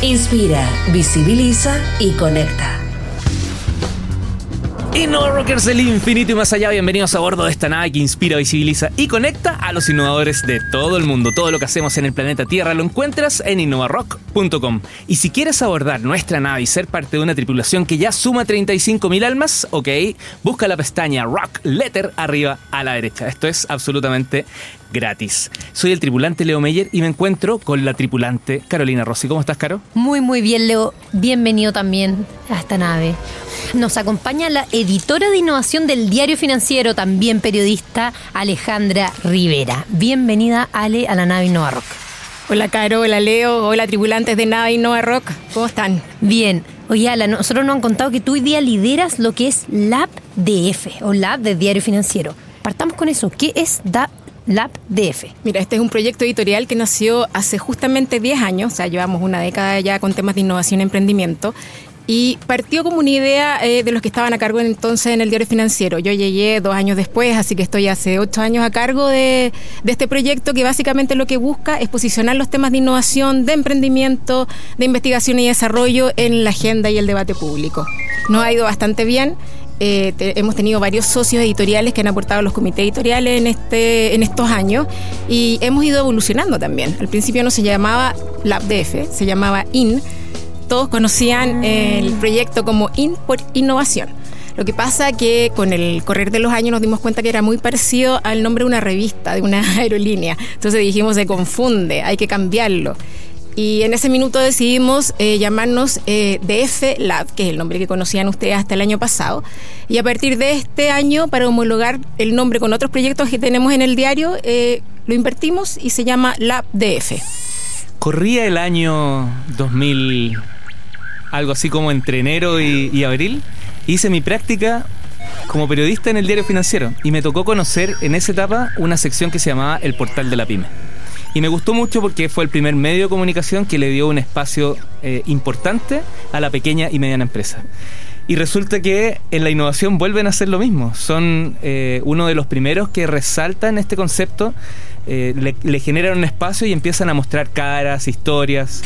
Inspira, visibiliza y conecta. Innova Rockers del infinito y más allá, bienvenidos a bordo de esta nave que inspira, visibiliza y conecta a los innovadores de todo el mundo. Todo lo que hacemos en el planeta Tierra lo encuentras en innovarock.com. Y si quieres abordar nuestra nave y ser parte de una tripulación que ya suma 35.000 almas, ok, busca la pestaña Rock Letter arriba a la derecha. Esto es absolutamente gratis. Soy el tripulante Leo Meyer y me encuentro con la tripulante Carolina Rossi. ¿Cómo estás, Caro? Muy, muy bien, Leo. Bienvenido también a esta nave. Nos acompaña la editora de innovación del Diario Financiero, también periodista, Alejandra Rivera. Bienvenida, Ale, a la nave Innova Rock. Hola, Caro. Hola, Leo. Hola, tripulantes de nave Innova Rock. ¿Cómo están? Bien. Oye, Ala, nosotros nos han contado que tú hoy día lideras lo que es Lab DF o Lab de Diario Financiero. Partamos con eso. ¿Qué es da Lab DF. Mira, este es un proyecto editorial que nació hace justamente 10 años, o sea, llevamos una década ya con temas de innovación y emprendimiento. Y partió como una idea eh, de los que estaban a cargo entonces en el diario financiero. Yo llegué dos años después, así que estoy hace ocho años a cargo de, este proyecto que básicamente lo que busca es posicionar los temas de innovación, de emprendimiento, de investigación y desarrollo en la agenda y el debate público. Nos ha ido bastante bien. Eh, hemos tenido varios socios editoriales que han aportado a los comités editoriales en, este, en estos años y hemos ido evolucionando también. Al principio no se llamaba LabDF, se llamaba IN. Todos conocían el proyecto como IN por innovación. Lo que pasa que con el correr de los años nos dimos cuenta que era muy parecido al nombre de una revista, de una aerolínea. Entonces dijimos, se confunde, hay que cambiarlo. Y en ese minuto decidimos eh, llamarnos eh, DF Lab, que es el nombre que conocían ustedes hasta el año pasado. Y a partir de este año, para homologar el nombre con otros proyectos que tenemos en el diario, eh, lo invertimos y se llama Lab DF. Corría el año 2000, algo así como entre enero y, abril. Hice mi práctica como periodista en el diario financiero y me tocó conocer en esa etapa una sección que se llamaba El Portal de la Pyme. Y me gustó mucho porque fue el primer medio de comunicación que le dio un espacio eh, importante a la pequeña y mediana empresa. Y resulta que en la innovación vuelven a hacer lo mismo. Son eh, uno de los primeros que resaltan este concepto, eh, le, le, generan un espacio y empiezan a mostrar caras, historias.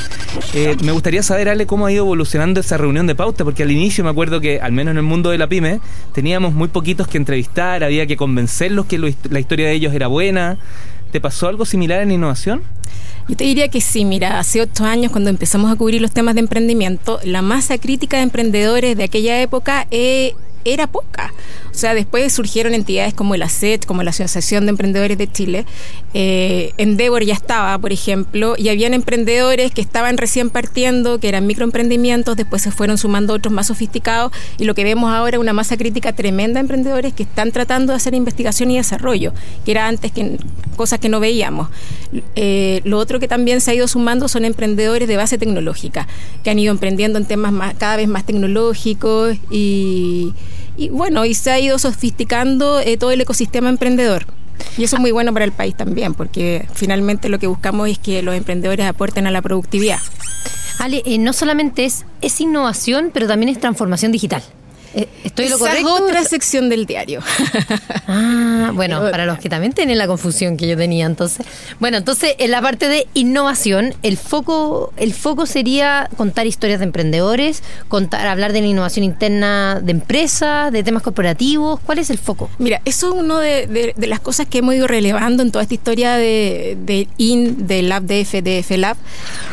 Eh, me gustaría saber, Ale, cómo ha ido evolucionando esa reunión de pauta, porque al inicio me acuerdo que, al menos en el mundo de la pyme, teníamos muy poquitos que entrevistar, había que convencerlos que lo, la historia de ellos era buena. ¿Te pasó algo similar en innovación? Yo te diría que sí, mira, hace ocho años cuando empezamos a cubrir los temas de emprendimiento, la masa crítica de emprendedores de aquella época eh, era poca. O sea, después surgieron entidades como el ACET, como la Asociación de Emprendedores de Chile. Eh, Endeavor ya estaba, por ejemplo, y habían emprendedores que estaban recién partiendo, que eran microemprendimientos, después se fueron sumando otros más sofisticados, y lo que vemos ahora es una masa crítica tremenda de emprendedores que están tratando de hacer investigación y desarrollo, que era antes que cosas que no veíamos. Eh, lo otro que también se ha ido sumando son emprendedores de base tecnológica, que han ido emprendiendo en temas cada vez más tecnológicos y y bueno, y se ha ido sofisticando eh, todo el ecosistema emprendedor. Y eso es muy bueno para el país también, porque finalmente lo que buscamos es que los emprendedores aporten a la productividad. Ale, eh, no solamente es, es innovación, pero también es transformación digital. Eh, ¿Estoy Esa lo correcto? es otra sección del diario. Ah, bueno, para los que también tienen la confusión que yo tenía entonces. Bueno, entonces en la parte de innovación, el foco, el foco sería contar historias de emprendedores, contar, hablar de la innovación interna de empresas, de temas corporativos. ¿Cuál es el foco? Mira, eso es una de, de, de, las cosas que hemos ido relevando en toda esta historia de, de IN, de Lab DF, DF Lab,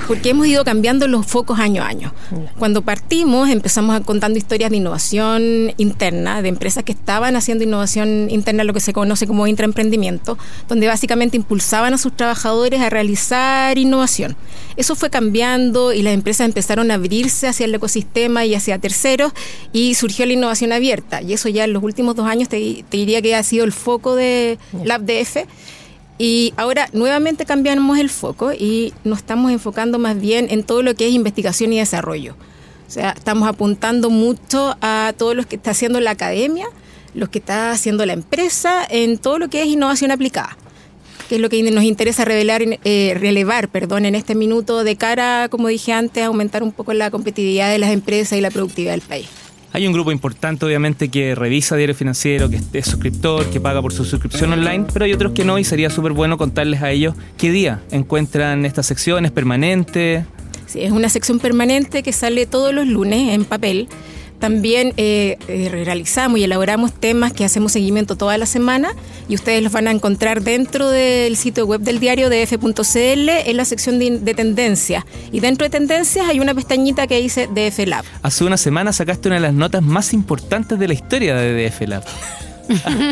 porque hemos ido cambiando los focos año a año. Cuando partimos empezamos contando historias de innovación interna, de empresas que estaban haciendo innovación interna, lo que se conoce como intraemprendimiento, donde básicamente impulsaban a sus trabajadores a realizar innovación. Eso fue cambiando y las empresas empezaron a abrirse hacia el ecosistema y hacia terceros y surgió la innovación abierta. Y eso ya en los últimos dos años te, te diría que ha sido el foco de LabDF. Y ahora nuevamente cambiamos el foco y nos estamos enfocando más bien en todo lo que es investigación y desarrollo. O sea, estamos apuntando mucho a todo lo que está haciendo la academia, lo que está haciendo la empresa, en todo lo que es innovación aplicada que es lo que nos interesa revelar, eh, relevar perdón, en este minuto de cara, como dije antes, a aumentar un poco la competitividad de las empresas y la productividad del país. Hay un grupo importante, obviamente, que revisa diario financiero, que es suscriptor, que paga por su suscripción online, pero hay otros que no y sería súper bueno contarles a ellos qué día encuentran estas secciones permanentes. Sí, es una sección permanente que sale todos los lunes en papel también eh, eh, realizamos y elaboramos temas que hacemos seguimiento toda la semana y ustedes los van a encontrar dentro del sitio web del diario df.cl en la sección de, de tendencias. Y dentro de tendencias hay una pestañita que dice DF Lab. Hace una semana sacaste una de las notas más importantes de la historia de DF Lab.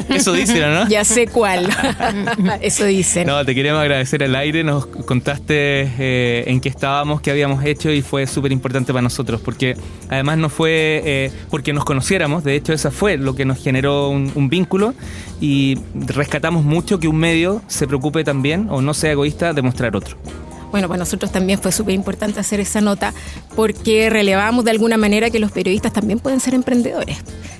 Eso dicen, ¿no? Ya sé cuál. Eso dicen. No, te queríamos agradecer al aire. Nos contaste eh, en qué estábamos, qué habíamos hecho y fue súper importante para nosotros porque además no fue eh, porque nos conociéramos. De hecho, esa fue lo que nos generó un, vínculo y rescatamos mucho que un medio se preocupe también o no sea egoísta de mostrar otro. Bueno, para nosotros también fue súper importante hacer esa nota porque relevamos de alguna manera que los periodistas también pueden ser emprendedores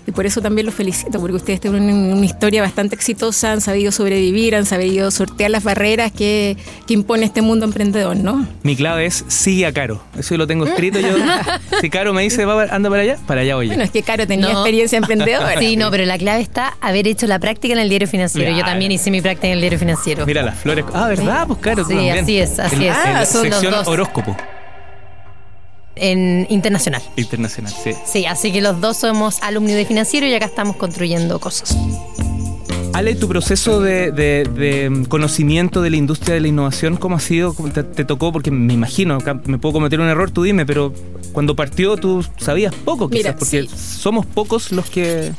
y por eso también los felicito, porque ustedes tienen una historia bastante exitosa, han sabido sobrevivir, han sabido sortear las barreras que, impone este mundo emprendedor, ¿no? Mi clave es sigue a Caro, eso lo tengo escrito yo. si Caro me dice, anda para allá, para allá voy. Bueno, es que Caro tenía experiencia emprendedora. Sí, no, pero la clave está haber hecho la práctica en el diario financiero. Yo también hice mi práctica en el diario financiero. Mira las flores. Ah, ¿verdad? Pues Caro, Sí, así es, así es. Ah, son sección horóscopo en internacional. Internacional, sí. Sí, así que los dos somos alumnos de financiero y acá estamos construyendo cosas. Ale, tu proceso de, conocimiento de la industria de la innovación, ¿cómo ha sido? te, tocó? Porque me imagino, me puedo cometer un error, tú dime, pero cuando partió tú sabías poco quizás, porque somos pocos los que...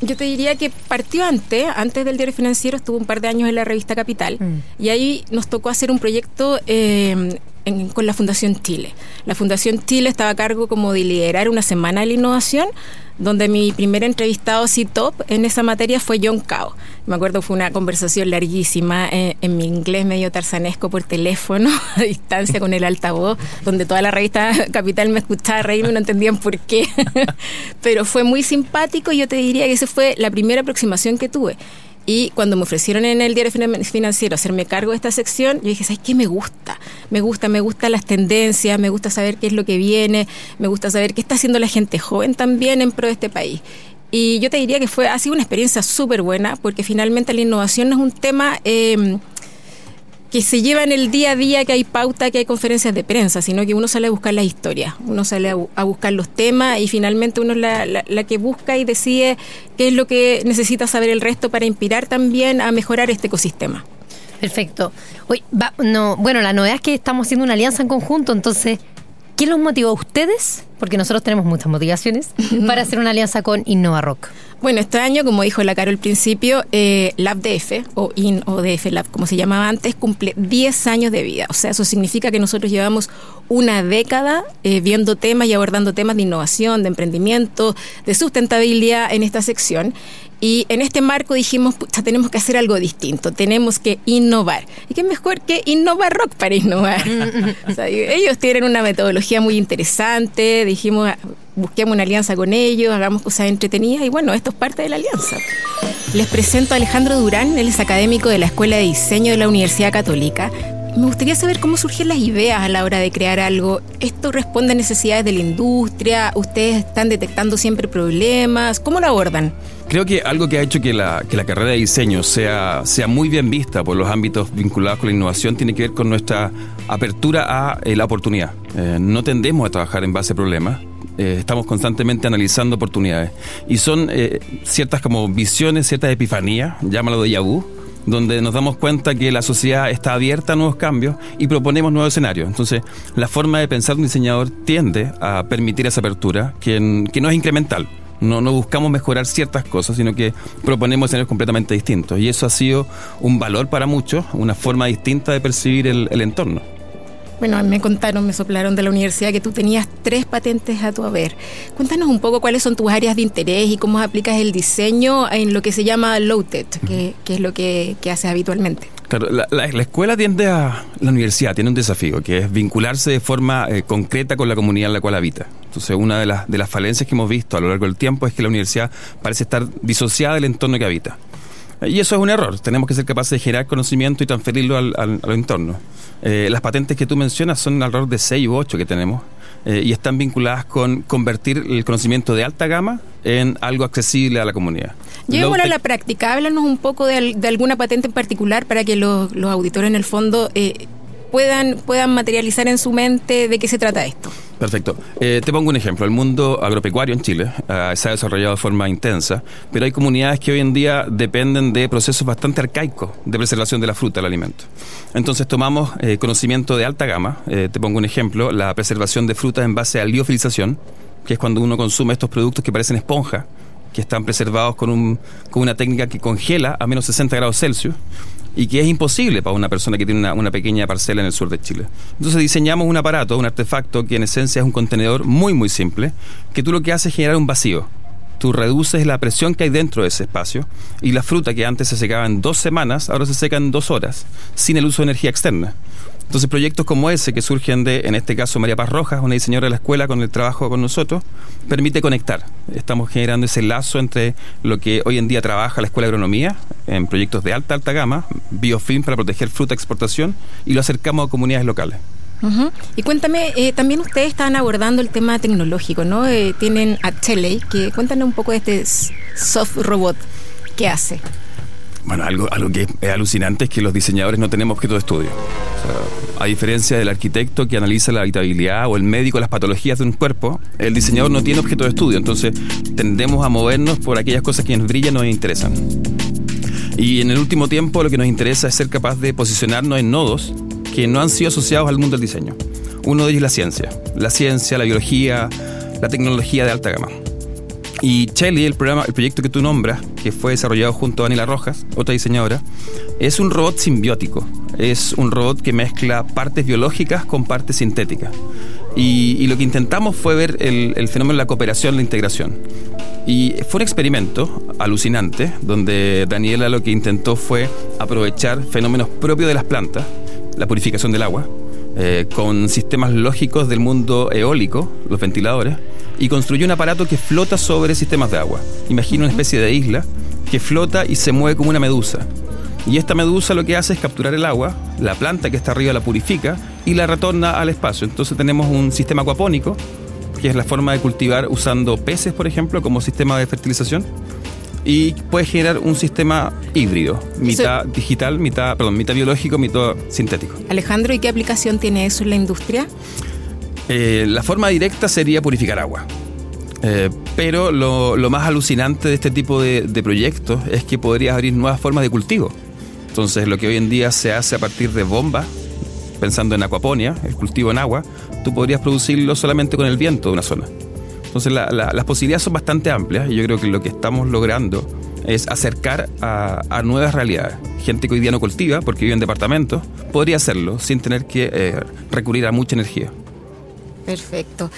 Yo te diría que partió antes, antes del diario financiero, estuvo un par de años en la revista Capital mm. y ahí nos tocó hacer un proyecto eh, con la Fundación Chile. La Fundación Chile estaba a cargo como de liderar una semana de la innovación, donde mi primer entrevistado así top en esa materia fue John Cao. Me acuerdo fue una conversación larguísima eh, en, mi inglés medio tarzanesco por teléfono, a distancia con el altavoz, donde toda la revista Capital me escuchaba reírme no entendían por qué. Pero fue muy simpático y yo te diría que esa fue la primera aproximación que tuve. Y cuando me ofrecieron en el diario financiero hacerme cargo de esta sección, yo dije, ¿sabes qué me gusta? Me gusta, me gustan las tendencias, me gusta saber qué es lo que viene, me gusta saber qué está haciendo la gente joven también en pro de este país. Y yo te diría que fue, ha sido una experiencia súper buena, porque finalmente la innovación no es un tema... Eh, que se lleva en el día a día, que hay pauta, que hay conferencias de prensa, sino que uno sale a buscar la historia, uno sale a, buscar los temas y finalmente uno es la, que busca y decide qué es lo que necesita saber el resto para inspirar también a mejorar este ecosistema. Perfecto. Hoy, no, bueno, la novedad es que estamos haciendo una alianza en conjunto, entonces, ¿qué los motivó a ustedes? Porque nosotros tenemos muchas motivaciones para hacer una alianza con Innova Rock. Bueno, este año, como dijo la Caro al principio, eh, LabDF o IN o DF Lab, como se llamaba antes, cumple 10 años de vida. O sea, eso significa que nosotros llevamos una década eh, viendo temas y abordando temas de innovación, de emprendimiento, de sustentabilidad en esta sección. Y en este marco dijimos, pucha, tenemos que hacer algo distinto, tenemos que innovar. ¿Y qué mejor que innovar rock para innovar? o sea, ellos tienen una metodología muy interesante, dijimos, busquemos una alianza con ellos, hagamos cosas entretenidas y bueno, esto es parte de la alianza. Les presento a Alejandro Durán, él es académico de la Escuela de Diseño de la Universidad Católica. Me gustaría saber cómo surgen las ideas a la hora de crear algo. ¿Esto responde a necesidades de la industria? ¿Ustedes están detectando siempre problemas? ¿Cómo lo abordan? Creo que algo que ha hecho que la, que la carrera de diseño sea, sea muy bien vista por los ámbitos vinculados con la innovación tiene que ver con nuestra apertura a eh, la oportunidad. Eh, no tendemos a trabajar en base a problemas, eh, estamos constantemente analizando oportunidades. Y son ciertas como visiones, ciertas epifanías, llámalo de Yahoo, donde nos damos cuenta que la sociedad está abierta a nuevos cambios y proponemos nuevos escenarios. Entonces, la forma de pensar de un diseñador tiende a permitir esa apertura, que, que no es incremental. No, no buscamos mejorar ciertas cosas, sino que proponemos escenarios completamente distintos. Y eso ha sido un valor para muchos, una forma distinta de percibir el entorno. Bueno, me contaron, me soplaron de la universidad que tú tenías tres patentes a tu haber. Cuéntanos un poco cuáles son tus áreas de interés y cómo aplicas el diseño en lo que se llama low-tech, que, es lo que, que haces habitualmente. Claro, la, escuela tiende a. La universidad tiene un desafío, que es vincularse de forma eh, concreta con la comunidad en la cual habita. Entonces, una de las, de las falencias que hemos visto a lo largo del tiempo es que la universidad parece estar disociada del entorno que habita. Y eso es un error. Tenemos que ser capaces de generar conocimiento y transferirlo al, al, entorno. Eh, las patentes que tú mencionas son alrededor de 6 u 8 que tenemos eh, y están vinculadas con convertir el conocimiento de alta gama en algo accesible a la comunidad. Llevémoslo a la práctica. Háblanos un poco de, alguna patente en particular para que los, auditores en el fondo eh, puedan, puedan materializar en su mente de qué se trata esto. Perfecto. Eh, te pongo un ejemplo. El mundo agropecuario en Chile ah, se ha desarrollado de forma intensa, pero hay comunidades que hoy en día dependen de procesos bastante arcaicos de preservación de la fruta, del alimento. Entonces tomamos eh, conocimiento de alta gama. Eh, te pongo un ejemplo, la preservación de frutas en base a liofilización, que es cuando uno consume estos productos que parecen esponja, que están preservados con, un, con una técnica que congela a menos 60 grados Celsius y que es imposible para una persona que tiene una, pequeña parcela en el sur de Chile. Entonces diseñamos un aparato, un artefacto que en esencia es un contenedor muy muy simple, que tú lo que haces es generar un vacío. Tú reduces la presión que hay dentro de ese espacio y la fruta que antes se secaba en dos semanas, ahora se seca en dos horas, sin el uso de energía externa. Entonces proyectos como ese que surgen de, en este caso, María Paz Rojas, una diseñadora de la escuela con el trabajo con nosotros, permite conectar. Estamos generando ese lazo entre lo que hoy en día trabaja la Escuela de Agronomía en proyectos de alta, alta gama, biofilm para proteger fruta exportación y lo acercamos a comunidades locales. Y cuéntame, eh, también ustedes están abordando el tema tecnológico, ¿no? Eh, tienen a Teley, que cuéntanos un poco de este soft robot. ¿Qué hace? Bueno, algo, algo que es alucinante es que los diseñadores no tenemos objeto de estudio. a diferencia del arquitecto que analiza la habitabilidad o el médico las patologías de un cuerpo, el diseñador no tiene objeto de estudio. Entonces tendemos a movernos por aquellas cosas que nos brillan nos interesan. Y en el último tiempo lo que nos interesa es ser capaz de posicionarnos en nodos que no han sido asociados al mundo del diseño. Uno de ellos es la ciencia. La ciencia, la biología, la tecnología de alta gama. Y Chelly, el, programa, el proyecto que tú nombras, que fue desarrollado junto a Daniela Rojas, otra diseñadora, es un robot simbiótico. Es un robot que mezcla partes biológicas con partes sintéticas. Y, lo que intentamos fue ver el, fenómeno de la cooperación, la integración. Y fue un experimento alucinante, donde Daniela lo que intentó fue aprovechar fenómenos propios de las plantas, la purificación del agua, eh, con sistemas lógicos del mundo eólico, los ventiladores, y construyó un aparato que flota sobre sistemas de agua. Imagina una especie de isla que flota y se mueve como una medusa. Y esta medusa lo que hace es capturar el agua, la planta que está arriba la purifica y la retorna al espacio. Entonces tenemos un sistema acuapónico, que es la forma de cultivar usando peces, por ejemplo, como sistema de fertilización y puede generar un sistema híbrido, mitad digital, mitad, perdón, mitad biológico, mitad sintético. Alejandro, ¿y qué aplicación tiene eso en la industria? Eh, la forma directa sería purificar agua. Eh, pero lo, más alucinante de este tipo de, de proyectos es que podrías abrir nuevas formas de cultivo. Entonces, lo que hoy en día se hace a partir de bombas, pensando en acuaponia, el cultivo en agua, tú podrías producirlo solamente con el viento de una zona. Entonces las posibilidades son bastante amplias y yo creo que lo que estamos logrando es acercar a, nuevas realidades. Gente que hoy día no cultiva porque vive en departamentos, podría hacerlo sin tener que eh, recurrir a mucha energía. Perfecto.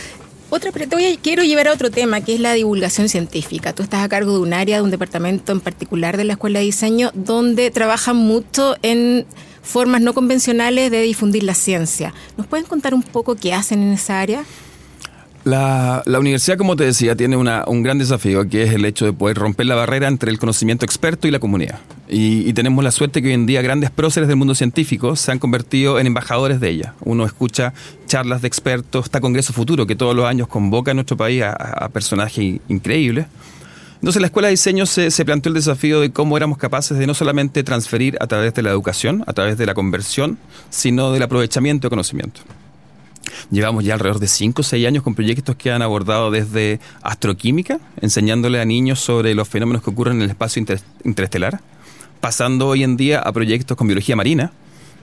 Otra, pero quiero llevar a otro tema, que es la divulgación científica. Tú estás a cargo de un área, de un departamento en particular de la Escuela de Diseño, donde trabajan mucho en formas no convencionales de difundir la ciencia. ¿Nos pueden contar un poco qué hacen en esa área? La, universidad, como te decía, tiene un gran desafío, que es el hecho de poder romper la barrera entre el conocimiento experto y la comunidad. Y, tenemos la suerte que hoy en día grandes próceres del mundo científico se han convertido en embajadores de ella. Uno escucha charlas de expertos, está Congreso Futuro, que todos los años convoca en nuestro país a, personajes increíbles. Entonces la Escuela de Diseño se, se, planteó el desafío de cómo éramos capaces de no solamente transferir a través de la educación, a través de la conversión, sino del aprovechamiento de conocimiento. Llevamos ya alrededor de 5 o 6 años con proyectos que han abordado desde astroquímica, enseñándole a niños sobre los fenómenos que ocurren en el espacio interestelar, pasando hoy en día a proyectos con biología marina.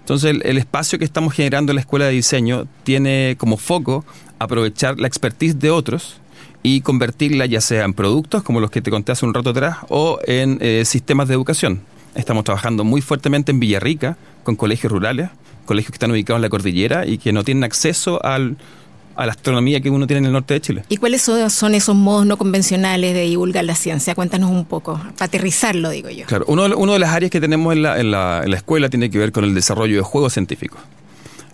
Entonces el, espacio que estamos generando en la escuela de diseño tiene como foco aprovechar la expertise de otros y convertirla ya sea en productos como los que te conté hace un rato atrás o en eh, sistemas de educación. Estamos trabajando muy fuertemente en Villarrica con colegios rurales colegios que están ubicados en la cordillera y que no tienen acceso al a la astronomía que uno tiene en el norte de Chile. ¿Y cuáles son esos modos no convencionales de divulgar la ciencia? Cuéntanos un poco, para aterrizarlo, digo yo. Claro, uno, uno de las áreas que tenemos en la, en, la, en la escuela tiene que ver con el desarrollo de juegos científicos.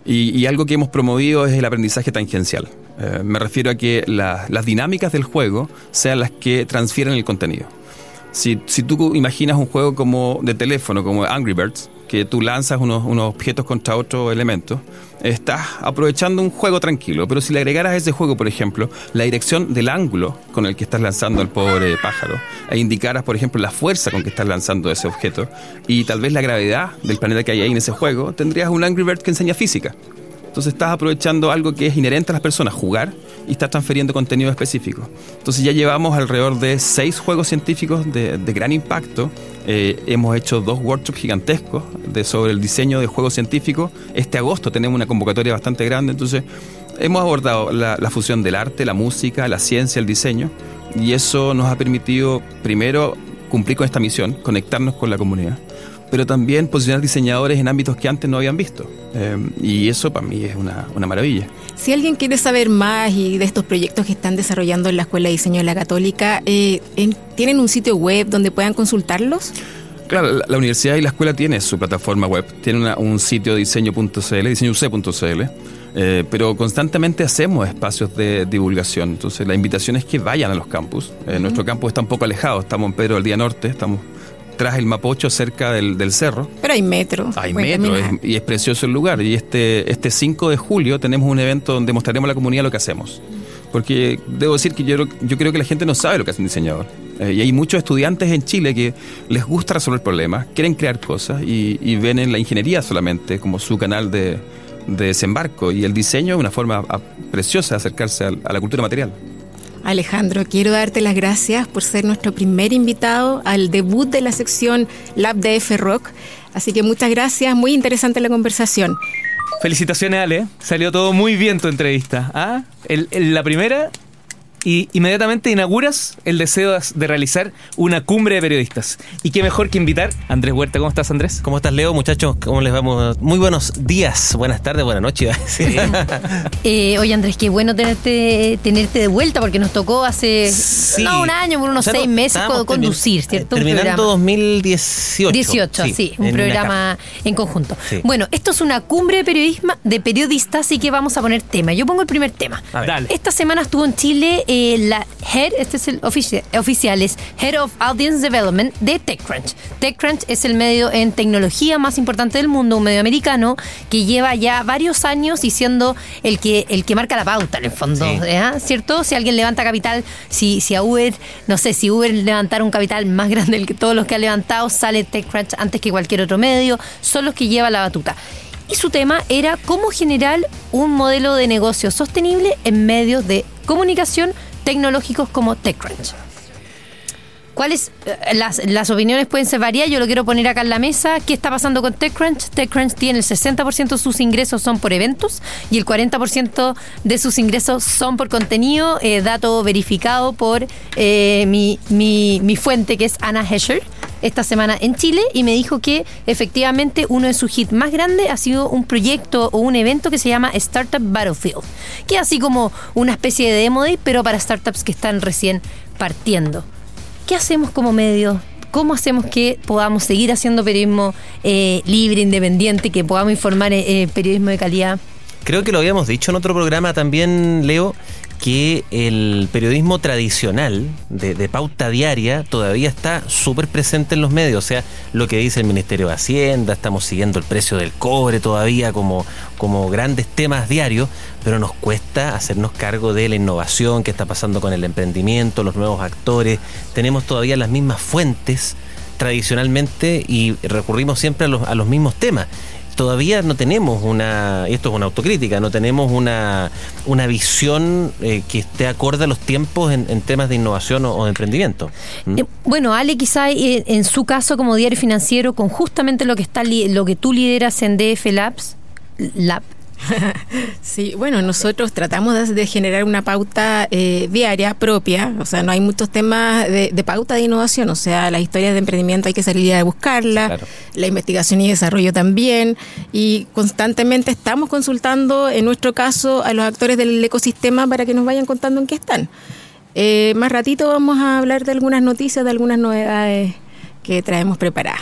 Y, y, algo que hemos promovido es el aprendizaje tangencial. Eh, me refiero a que la, las dinámicas del juego sean las que transfieren el contenido. Si, si, tú imaginas un juego como de teléfono, como Angry Birds, que tú lanzas unos, objetos contra otro elemento, estás aprovechando un juego tranquilo. Pero si le agregaras a ese juego, por ejemplo, la dirección del ángulo con el que estás lanzando al pobre pájaro, e indicaras, por ejemplo, la fuerza con que estás lanzando ese objeto, y tal vez la gravedad del planeta que hay ahí en ese juego, tendrías un Angry Bird que enseña física. Entonces estás aprovechando algo que es inherente a las personas, jugar, y estás transfiriendo contenido específico. Entonces ya llevamos alrededor de seis juegos científicos de gran impacto. Eh, hemos hecho dos workshops gigantescos sobre el diseño de juegos científicos. Este agosto tenemos una convocatoria bastante grande, entonces hemos abordado la fusión del arte, la música, la ciencia, el diseño, y eso nos ha permitido primero cumplir con esta misión, conectarnos con la comunidad pero también posicionar diseñadores en ámbitos que antes no habían visto. Eh, y eso para mí es una, una, maravilla. Si alguien quiere saber más y de estos proyectos que están desarrollando en la Escuela de Diseño de la Católica, eh, ¿tienen un sitio web donde puedan consultarlos? Claro, la, la, universidad y la escuela tienen su plataforma web, tienen una, un sitio diseño.cl, diseñouc.cl. Eh, pero constantemente hacemos espacios de divulgación. Entonces, la invitación es que vayan a los campus. Eh, uh -huh. Nuestro campus está un poco alejado, estamos en Pedro del Día Norte, estamos tras el Mapocho, cerca del, del cerro. Pero hay metro. Hay metro es, y es precioso el lugar. Y este, este 5 de julio tenemos un evento donde mostraremos a la comunidad lo que hacemos. Porque debo decir que yo, yo creo que la gente no sabe lo que hace un diseñador. Eh, y hay muchos estudiantes en Chile que les gusta resolver problemas, quieren crear cosas y, y ven en la ingeniería solamente como su canal de, de desembarco. Y el diseño es una forma preciosa de acercarse a, a la cultura material. Alejandro, quiero darte las gracias por ser nuestro primer invitado al debut de la sección Lab DF Rock. Así que muchas gracias, muy interesante la conversación. Felicitaciones, Ale. Salió todo muy bien tu entrevista. ¿Ah? La primera y inmediatamente inauguras el deseo de realizar una cumbre de periodistas. Y qué mejor que invitar a Andrés Huerta. ¿Cómo estás, Andrés? ¿Cómo estás, Leo? Muchachos, ¿cómo les vamos? Muy buenos días, buenas tardes, buenas noches. eh, oye, Andrés, qué bueno tenerte, tenerte de vuelta porque nos tocó hace sí. no, un año, por unos o sea, seis meses conducir, ¿cierto? Terminando 2018. 18, sí, sí un en programa en conjunto. Sí. Bueno, esto es una cumbre de, periodismo, de periodistas, así que vamos a poner tema. Yo pongo el primer tema. Esta semana estuvo en Chile eh, la Head, este es el ofici oficial, es Head of Audience Development de TechCrunch. TechCrunch es el medio en tecnología más importante del mundo, un medio americano que lleva ya varios años y siendo el que, el que marca la pauta en el fondo, sí. ¿eh? ¿cierto? Si alguien levanta capital, si, si a Uber, no sé, si Uber levantara un capital más grande que todos los que ha levantado, sale TechCrunch antes que cualquier otro medio, son los que lleva la batuta y su tema era cómo generar un modelo de negocio sostenible en medios de comunicación tecnológicos como TechCrunch. ¿Cuáles? Las, las opiniones pueden ser varias, yo lo quiero poner acá en la mesa. ¿Qué está pasando con TechCrunch? TechCrunch tiene el 60% de sus ingresos son por eventos y el 40% de sus ingresos son por contenido, eh, dato verificado por eh, mi, mi, mi fuente que es Anna Hescher esta semana en Chile y me dijo que efectivamente uno de sus hits más grandes ha sido un proyecto o un evento que se llama Startup Battlefield, que es así como una especie de demo day, pero para startups que están recién partiendo. ¿Qué hacemos como medio? ¿Cómo hacemos que podamos seguir haciendo periodismo eh, libre, independiente, que podamos informar eh, periodismo de calidad? Creo que lo habíamos dicho en otro programa también, Leo, que el periodismo tradicional de, pauta diaria todavía está súper presente en los medios. O sea, lo que dice el Ministerio de Hacienda, estamos siguiendo el precio del cobre todavía como, como grandes temas diarios, pero nos cuesta hacernos cargo de la innovación que está pasando con el emprendimiento, los nuevos actores. Tenemos todavía las mismas fuentes tradicionalmente y recurrimos siempre a los mismos temas todavía no tenemos una, y esto es una autocrítica, no tenemos una, una visión eh, que esté acorde a los tiempos en, en temas de innovación o, de emprendimiento. ¿Mm? Eh, bueno, Ale, quizá eh, en su caso como diario financiero, con justamente lo que está lo que tú lideras en DF Labs, Lab, Sí, bueno, nosotros tratamos de, generar una pauta eh, diaria propia, o sea, no hay muchos temas de, pauta de innovación, o sea, las historias de emprendimiento hay que salir a buscarla, la investigación y desarrollo también, y constantemente estamos consultando, en nuestro caso, a los actores del ecosistema para que nos vayan contando en qué están. Eh, más ratito vamos a hablar de algunas noticias, de algunas novedades que traemos preparadas.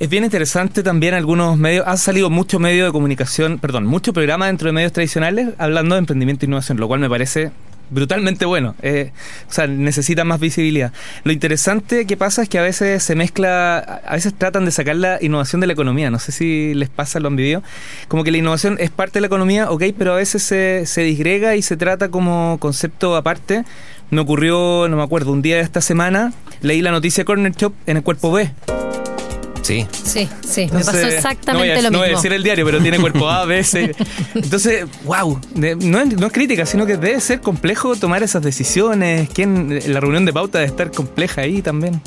Es bien interesante también algunos medios, ha salido mucho medio de comunicación, perdón, mucho programa dentro de medios tradicionales hablando de emprendimiento e innovación, lo cual me parece brutalmente bueno. Eh, o sea, necesita más visibilidad. Lo interesante que pasa es que a veces se mezcla, a veces tratan de sacar la innovación de la economía. No sé si les pasa, lo han vivido. Como que la innovación es parte de la economía, ok, pero a veces se, se disgrega y se trata como concepto aparte. Me ocurrió, no me acuerdo, un día de esta semana leí la noticia Corner Shop en el cuerpo B. Sí. Sí, sí, me pasó exactamente lo mismo. No voy a decir el diario, pero tiene cuerpo A, B, C. Entonces, wow, no, es, no es crítica, sino que debe ser complejo tomar esas decisiones. ¿Quién, la reunión de pauta debe estar compleja ahí también.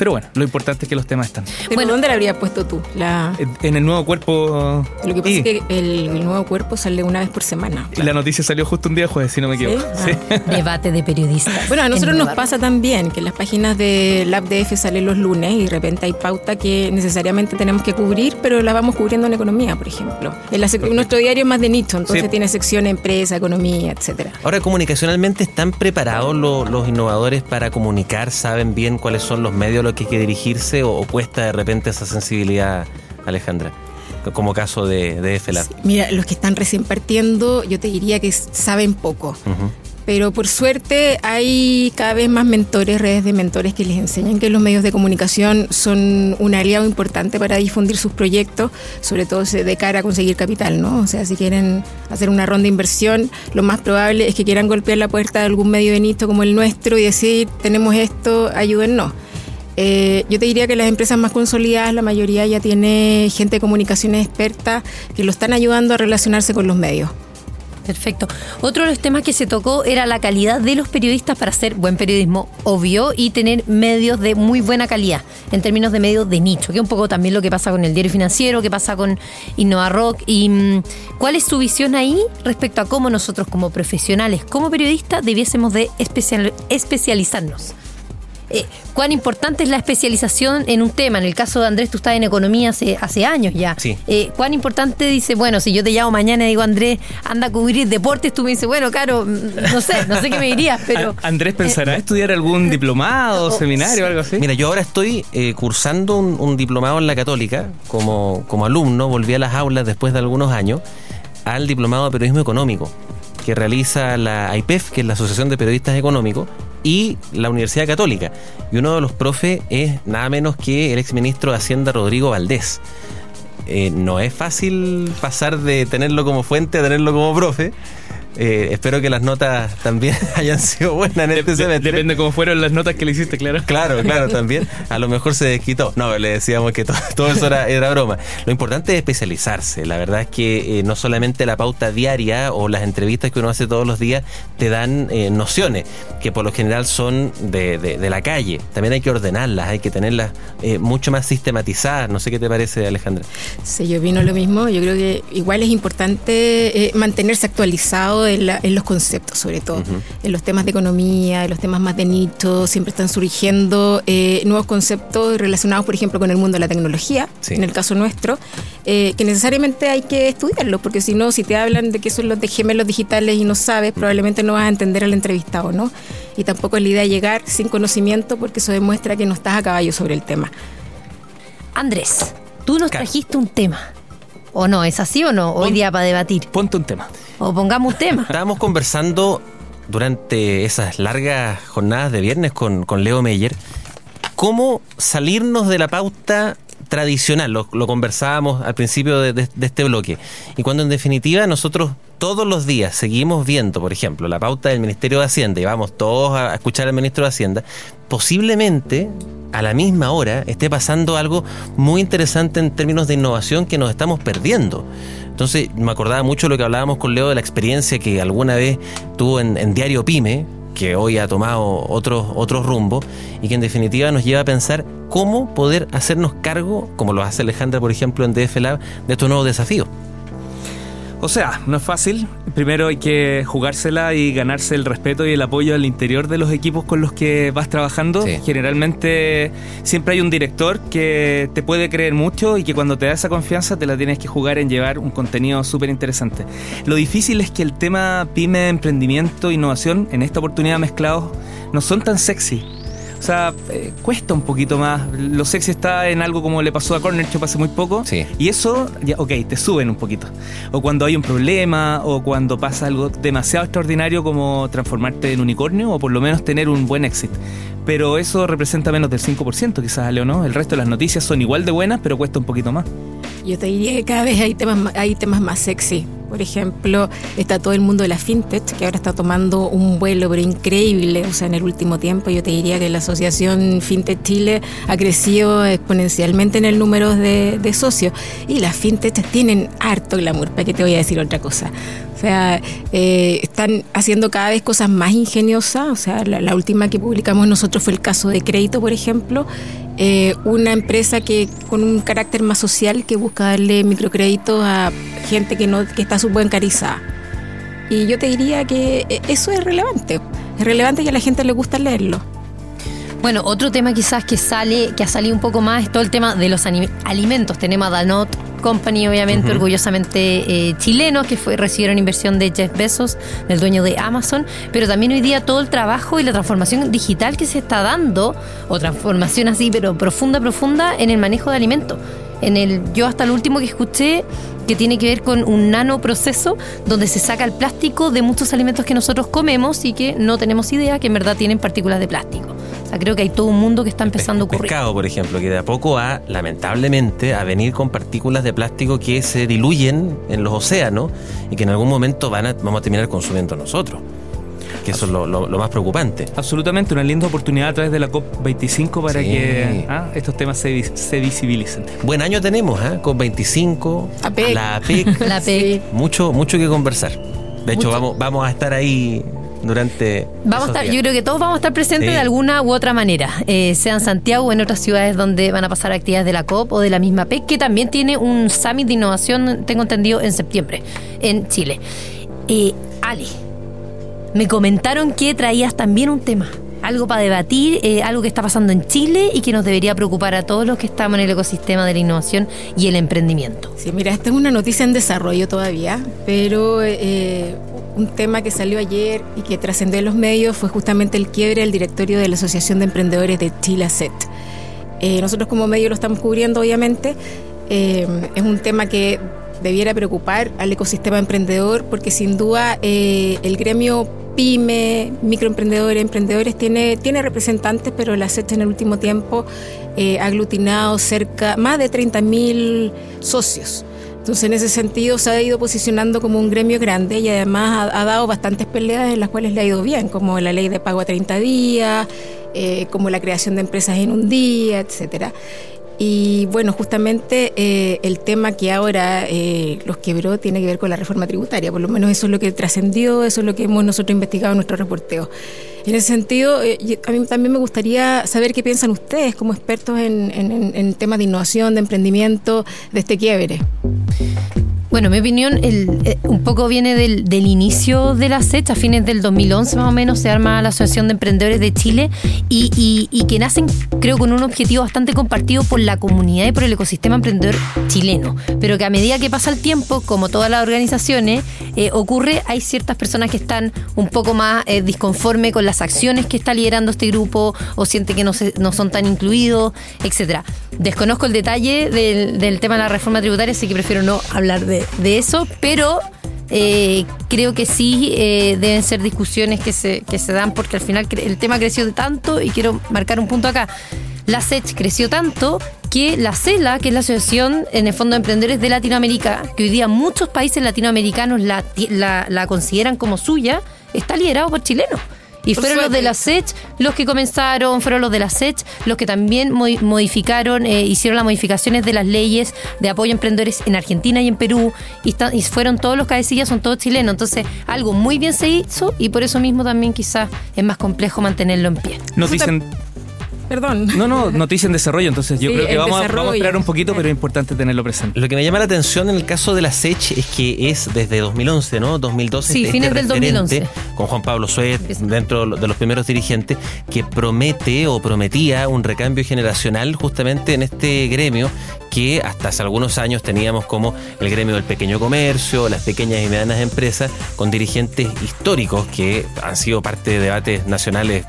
Pero bueno, lo importante es que los temas están. bueno, ¿dónde la habrías puesto tú? La... En el nuevo cuerpo. Lo que pasa es que el, nuevo cuerpo sale una vez por semana. Y la noticia salió justo un día jueves, si no me equivoco. Ah. Debate de periodistas. Bueno, a nosotros nos pasa también que en las páginas de LabDF salen los lunes y de repente hay pauta que necesariamente tenemos que cubrir, pero la vamos cubriendo en economía, por ejemplo. En nuestro diario es más de nicho, entonces tiene sección empresa, economía, etcétera. Ahora, comunicacionalmente, ¿están preparados los, los innovadores para comunicar? ¿Saben bien cuáles son los medios? Que hay que dirigirse o, cuesta de repente esa sensibilidad, Alejandra? Como caso de, de mira, los que están recién partiendo, yo te diría que saben poco. Pero por suerte hay cada vez más mentores, redes de mentores que les enseñan que los medios de comunicación son un aliado importante para difundir sus proyectos, sobre todo de cara a conseguir capital, ¿no? O sea, si quieren hacer una ronda de inversión, lo más probable es que quieran golpear la puerta de algún medio de nicho como el nuestro y decir, tenemos esto, ayúdennos. Eh, yo te diría que las empresas más consolidadas, la mayoría ya tiene gente de comunicaciones experta que lo están ayudando a relacionarse con los medios. Perfecto. Otro de los temas que se tocó era la calidad de los periodistas para hacer buen periodismo, obvio, y tener medios de muy buena calidad, en términos de medios de nicho, que es un poco también lo que pasa con el diario financiero, que pasa con Innova Rock. ¿Y mm, cuál es su visión ahí respecto a cómo nosotros como profesionales, como periodistas, debiésemos de especializarnos? Eh, cuán importante es la especialización en un tema. En el caso de Andrés, tú estás en economía hace, hace años ya. Eh, cuán importante dice, bueno, si yo te llamo mañana y digo, Andrés, anda a cubrir deportes, tú me dices, bueno, claro, mm, no sé, no sé qué me dirías, pero... Andrés pensará eh, estudiar algún diplomado, o seminario o algo así. Mira, yo ahora estoy cursando un, diplomado en la Católica como, como alumno, volví a las aulas después de algunos años al diplomado de periodismo económico que realiza la IPEF, que es la Asociación de Periodistas Económicos, y la Universidad Católica. Y uno de los profes es nada menos que el exministro de Hacienda Rodrigo Valdés. Eh, no es fácil pasar de tenerlo como fuente a tenerlo como profe. Eh, espero que las notas también hayan sido buenas en este semestre. Depende cómo fueron las notas que le hiciste, claro. Claro, claro, también. A lo mejor se desquitó. No, le decíamos que todo, eso era, broma. Lo importante es especializarse. La verdad es que eh, no solamente la pauta diaria o las entrevistas que uno hace todos los días te dan eh, nociones, que por lo general son de, la calle. También hay que ordenarlas, hay que tenerlas mucho más sistematizadas. No sé qué te parece, Alejandra. Sí, yo vino lo mismo. Yo creo que igual es importante mantenerse actualizado en, los conceptos, sobre todo. En los temas de economía, en los temas más de nicho, siempre están surgiendo eh, nuevos conceptos relacionados, por ejemplo, con el mundo de la tecnología, en el caso nuestro, eh, que necesariamente hay que estudiarlos, porque si no, si te hablan de que son los de gemelos digitales y no sabes, probablemente no vas a entender al entrevistado, ¿no? Y tampoco es la idea de llegar sin conocimiento, porque eso demuestra que no estás a caballo sobre el tema. Andrés, tú nos trajiste un tema. ¿O no? ¿Es así o no? Hoy día para debatir. Ponte un tema. O pongamos un tema. Estábamos conversando durante esas largas jornadas de viernes con, Leo Meyer cómo salirnos de la pauta tradicional, lo, conversábamos al principio de, este bloque, y cuando en definitiva nosotros todos los días seguimos viendo, por ejemplo, la pauta del Ministerio de Hacienda y vamos todos a escuchar al Ministro de Hacienda, posiblemente a la misma hora esté pasando algo muy interesante en términos de innovación que nos estamos perdiendo. Entonces me acordaba mucho lo que hablábamos con Leo de la experiencia que alguna vez tuvo en, Diario Pyme, que hoy ha tomado otros otro rumbo y que en definitiva nos lleva a pensar cómo poder hacernos cargo, como lo hace Alejandra, por ejemplo, en DF Lab, de estos nuevos desafíos. O sea, no es fácil. Primero hay que jugársela y ganarse el respeto y el apoyo al interior de los equipos con los que vas trabajando. Sí. Generalmente siempre hay un director que te puede creer mucho y que cuando te da esa confianza te la tienes que jugar en llevar un contenido súper interesante. Lo difícil es que el tema pyme, emprendimiento, innovación, en esta oportunidad mezclados, no son tan sexy. O sea, eh, cuesta un poquito más. Lo sexy está en algo como le pasó a Corner Shop hace muy poco. Sí. Y eso, ya, ok, te suben un poquito. O cuando hay un problema, o cuando pasa algo demasiado extraordinario como transformarte en unicornio, o por lo menos tener un buen éxito. Pero eso representa menos del 5% quizás, Ale, ¿o no? El resto de las noticias son igual de buenas, pero cuesta un poquito más. Yo te diría que cada vez hay temas, ma- hay temas más sexy. Por ejemplo, está todo el mundo de la fintech, que ahora está tomando un vuelo, pero increíble. O sea, en el último tiempo yo te diría que la asociación Fintech Chile ha crecido exponencialmente en el número de, socios. Y las fintech tienen harto glamour, ¿para qué te voy a decir otra cosa? O sea, eh, están haciendo cada vez cosas más ingeniosas. O sea, la última que publicamos nosotros fue el caso de crédito, por ejemplo. Eh, una empresa que con un carácter más social que busca darle microcréditos a gente que no que está subbancarizada. Y yo te diría que eh, eso es relevante. Es relevante y a la gente le gusta leerlo. Bueno, otro tema quizás que sale, que ha salido un poco más, es todo el tema de los alimentos. Tenemos a Danot Company, obviamente, orgullosamente eh, chilenos, que fue, recibieron inversión de Jeff Bezos, del dueño de Amazon, pero también hoy día todo el trabajo y la transformación digital que se está dando, o transformación así, pero profunda, profunda, en el manejo de alimentos. En el, yo hasta el último que escuché que tiene que ver con un nanoproceso donde se saca el plástico de muchos alimentos que nosotros comemos y que no tenemos idea que en verdad tienen partículas de plástico. Sea, creo que hay todo un mundo que está empezando a ocurrir. Pescado, por ejemplo, que de a poco va, lamentablemente, a venir con partículas de plástico que se diluyen en los océanos y que en algún momento van a, vamos a terminar consumiendo nosotros. Que eso es lo, lo- lo más preocupante. Absolutamente, una linda oportunidad a través de la COP25 para Sí. que ah, estos temas se, se visibilicen. Buen año tenemos, ¿eh? Con 25, APEC. la APEC, La PEC. mucho, mucho que conversar. De hecho, Mucho. vamos, vamos a estar ahí durante. Vamos a estar, días. yo creo que todos vamos a estar presentes Sí. de alguna u otra manera, eh, sea en Santiago o en otras ciudades donde van a pasar actividades de la COP o de la misma PEC, que también tiene un summit de innovación, tengo entendido, en septiembre, en Chile. Eh, Ali, me comentaron que traías también un tema, algo para debatir, eh, algo que está pasando en Chile y que nos debería preocupar a todos los que estamos en el ecosistema de la innovación y el emprendimiento. Sí, mira, esta es una noticia en desarrollo todavía, pero eh, un tema que salió ayer y que trascendió en los medios fue justamente el quiebre del directorio de la Asociación de Emprendedores de Chile ACET. Eh, nosotros como medio lo estamos cubriendo, obviamente. Eh, es un tema que debiera preocupar al ecosistema emprendedor porque sin duda eh, el gremio pyme, microemprendedores, emprendedores tiene, tiene representantes, pero la ACET en el último tiempo eh, ha aglutinado cerca, más de 30.000 socios. Entonces, en ese sentido, se ha ido posicionando como un gremio grande y además ha, dado bastantes peleas en las cuales le ha ido bien, como la ley de pago a 30 días, eh, como la creación de empresas en un día, etcétera. Y bueno, justamente eh, el tema que ahora eh, los quebró tiene que ver con la reforma tributaria, por lo menos eso es lo que trascendió, eso es lo que hemos nosotros investigado en nuestro reporteo. En ese sentido, eh, a mí también me gustaría saber qué piensan ustedes como expertos en- en temas de innovación, de emprendimiento, de este quiebre. Bueno, mi opinión el, eh, un poco viene del, del inicio de la SECH, a fines del 2011 más o menos se arma la Asociación de Emprendedores de Chile y, y- que nacen creo con un objetivo bastante compartido por la comunidad y por el ecosistema emprendedor chileno, pero que a medida que pasa el tiempo, como todas las organizaciones, eh, ocurre, hay ciertas personas que están un poco más eh, disconforme con las acciones que está liderando este grupo o siente que no, se- no son tan incluidos, etcétera. Desconozco el detalle del, del tema de la reforma tributaria, así que prefiero no hablar de, de eso, pero eh, creo que sí eh, deben ser discusiones que se, que se dan porque al final el tema creció tanto y quiero marcar un punto acá. La SECH creció tanto que la CELA, que es la Asociación en el Fondo de Emprendedores de Latinoamérica, que hoy día muchos países latinoamericanos la, la, la consideran como suya, está liderado por chilenos. Y Por fueron los de la SECH los que comenzaron, fueron los de la SECH los que también mo- modificaron, eh, hicieron las modificaciones de las leyes de apoyo a emprendedores en Argentina y en Perú, y, está- y fueron todos los cabecillas, son todos chilenos. Entonces, algo muy bien se hizo y por eso mismo también quizás es más complejo mantenerlo en pie. Nos dicen. Perdón. No, no, noticia en desarrollo, entonces yo Sí, creo que en vamos a, vamos a esperar un poquito, pero es importante tenerlo presente. Lo que me llama la atención en el caso de la SECH es que es desde 2011, ¿no? 2012. Sí, este fines del referente 2011. Con Juan Pablo Empieza. dentro de los primeros dirigentes, que promete o prometía un recambio generacional justamente en este gremio que hasta hace algunos años teníamos como el gremio del pequeño comercio, las pequeñas y medianas empresas, con dirigentes históricos que han sido parte de debates nacionales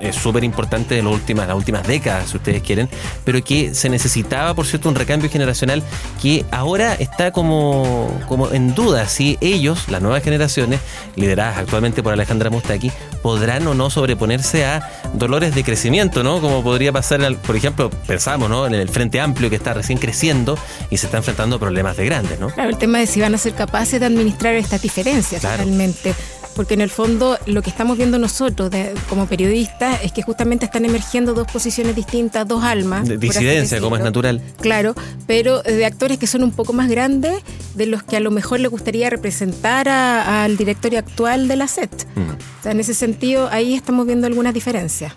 eh, súper importantes de las últimas, las últimas décadas, si ustedes quieren, pero que se necesitaba, por cierto, un recambio generacional que ahora está como, como en duda si ellos, las nuevas generaciones, lideradas actualmente por Alejandra Mustaki, podrán o no sobreponerse a dolores de crecimiento, ¿no? Como podría pasar, el- por ejemplo, pensamos, ¿no? En el Frente Amplio que está recién creciendo y se está enfrentando a problemas de grandes, ¿no? Claro, el tema de si van a ser capaces de administrar estas diferencias Claro. realmente. Porque en el fondo lo que estamos viendo nosotros de- como periodistas es que justamente están emergiendo dos posiciones distintas, dos almas. De- disidencia, como es natural. Claro, pero de actores que son un poco más grandes, de los que a lo mejor le gustaría representar al directorio actual de la SET. Mm. O sea, en ese sentido, ahí estamos viendo algunas diferencias.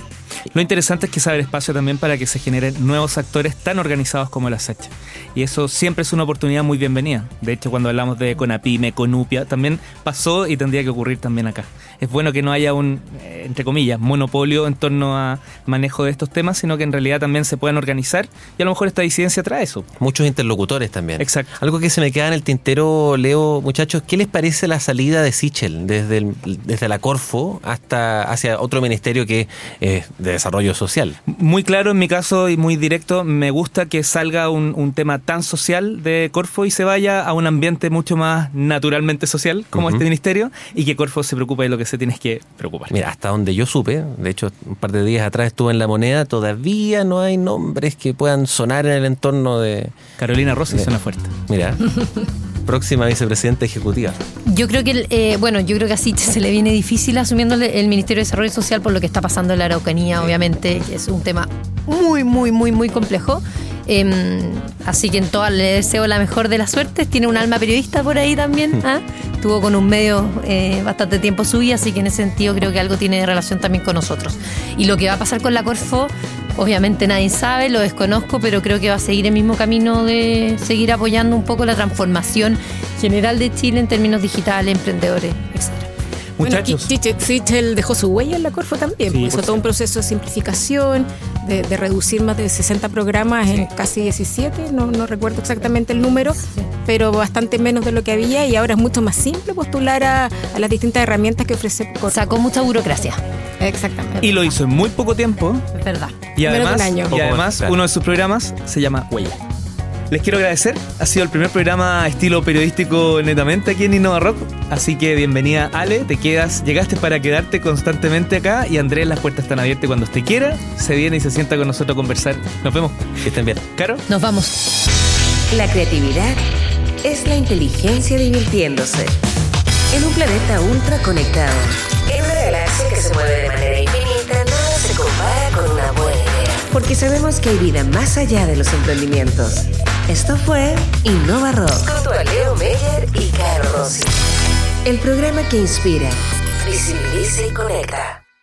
Lo interesante es que se abre espacio también para que se generen nuevos actores tan organizados como la SECH. Y eso siempre es una oportunidad muy bienvenida. De hecho, cuando hablamos de Conapime, Conupia, también pasó y tendría que ocurrir también acá. Es bueno que no haya un, eh, entre comillas, monopolio en torno a manejo de estos temas, sino que en realidad también se puedan organizar y a lo mejor esta disidencia trae eso. Muchos interlocutores también. Exacto. Algo que se me queda en el tintero, Leo, muchachos, ¿qué les parece la salida de Sichel desde, el- desde la Corfo hasta hacia otro ministerio que es de desarrollo social? Muy claro en mi caso y muy directo, me gusta que salga un, un tema tan social de Corfo y se vaya a un ambiente mucho más naturalmente social como este ministerio y que Corfo se preocupe de lo que se tiene que preocupar. Mira, hasta donde yo supe, de hecho, un par de días atrás estuve en La Moneda, todavía no hay nombres que puedan sonar en el entorno de. Carolina Rossi Bien. suena fuerte. Mira, próxima vicepresidenta ejecutiva. Yo creo que, el, eh, bueno, yo creo que así se le viene difícil asumiendo el- el Ministerio de Desarrollo Social por lo que está pasando en la Araucanía, obviamente, que es un tema muy, muy, muy, muy complejo. Em, así que en todas le deseo la mejor de las suertes. Tiene un alma periodista por ahí también. ¿ah? Estuvo con un medio eh, bastante tiempo suya, así que en ese sentido creo que algo tiene relación también con nosotros. Y lo que va a pasar con la Corfo, obviamente nadie sabe, lo desconozco, pero creo que va a seguir el mismo camino de seguir apoyando un poco la transformación general de Chile en términos digitales, emprendedores, etc. Muchachos, Bueno, Sichel dejó su huella en la Corfo también. Sí, pues, hizo todo un proceso de simplificación, de, de reducir más de 60 programas en casi 17, no, no recuerdo exactamente el número, pero bastante menos de lo que había y ahora es mucho más simple postular a, a las distintas herramientas que ofrece Corfo. Sacó mucha burocracia, Exactamente. y lo hizo en muy poco tiempo es verdad. y Menos de además, un año. y Poco además más, claro. uno de sus programas se llama Huella. Les quiero agradecer, ha sido el primer programa estilo periodístico netamente aquí en Innova Rock, así que bienvenida Ale, te quedas, llegaste para quedarte constantemente acá y Andrés, las puertas están abiertas cuando usted quiera, se viene y se sienta con nosotros a conversar. Nos vemos. Que estén bien. Caro. Nos vamos. La creatividad es la inteligencia divirtiéndose. En un planeta ultra conectado. En una galaxia que se mueve de manera infinita, nada se compara con una buena idea. Porque sabemos que hay vida más allá de los emprendimientos. Esto fue Innova Rock. Junto a Leo Meyer y Caro Rossi. El programa que inspira, visibiliza y conecta.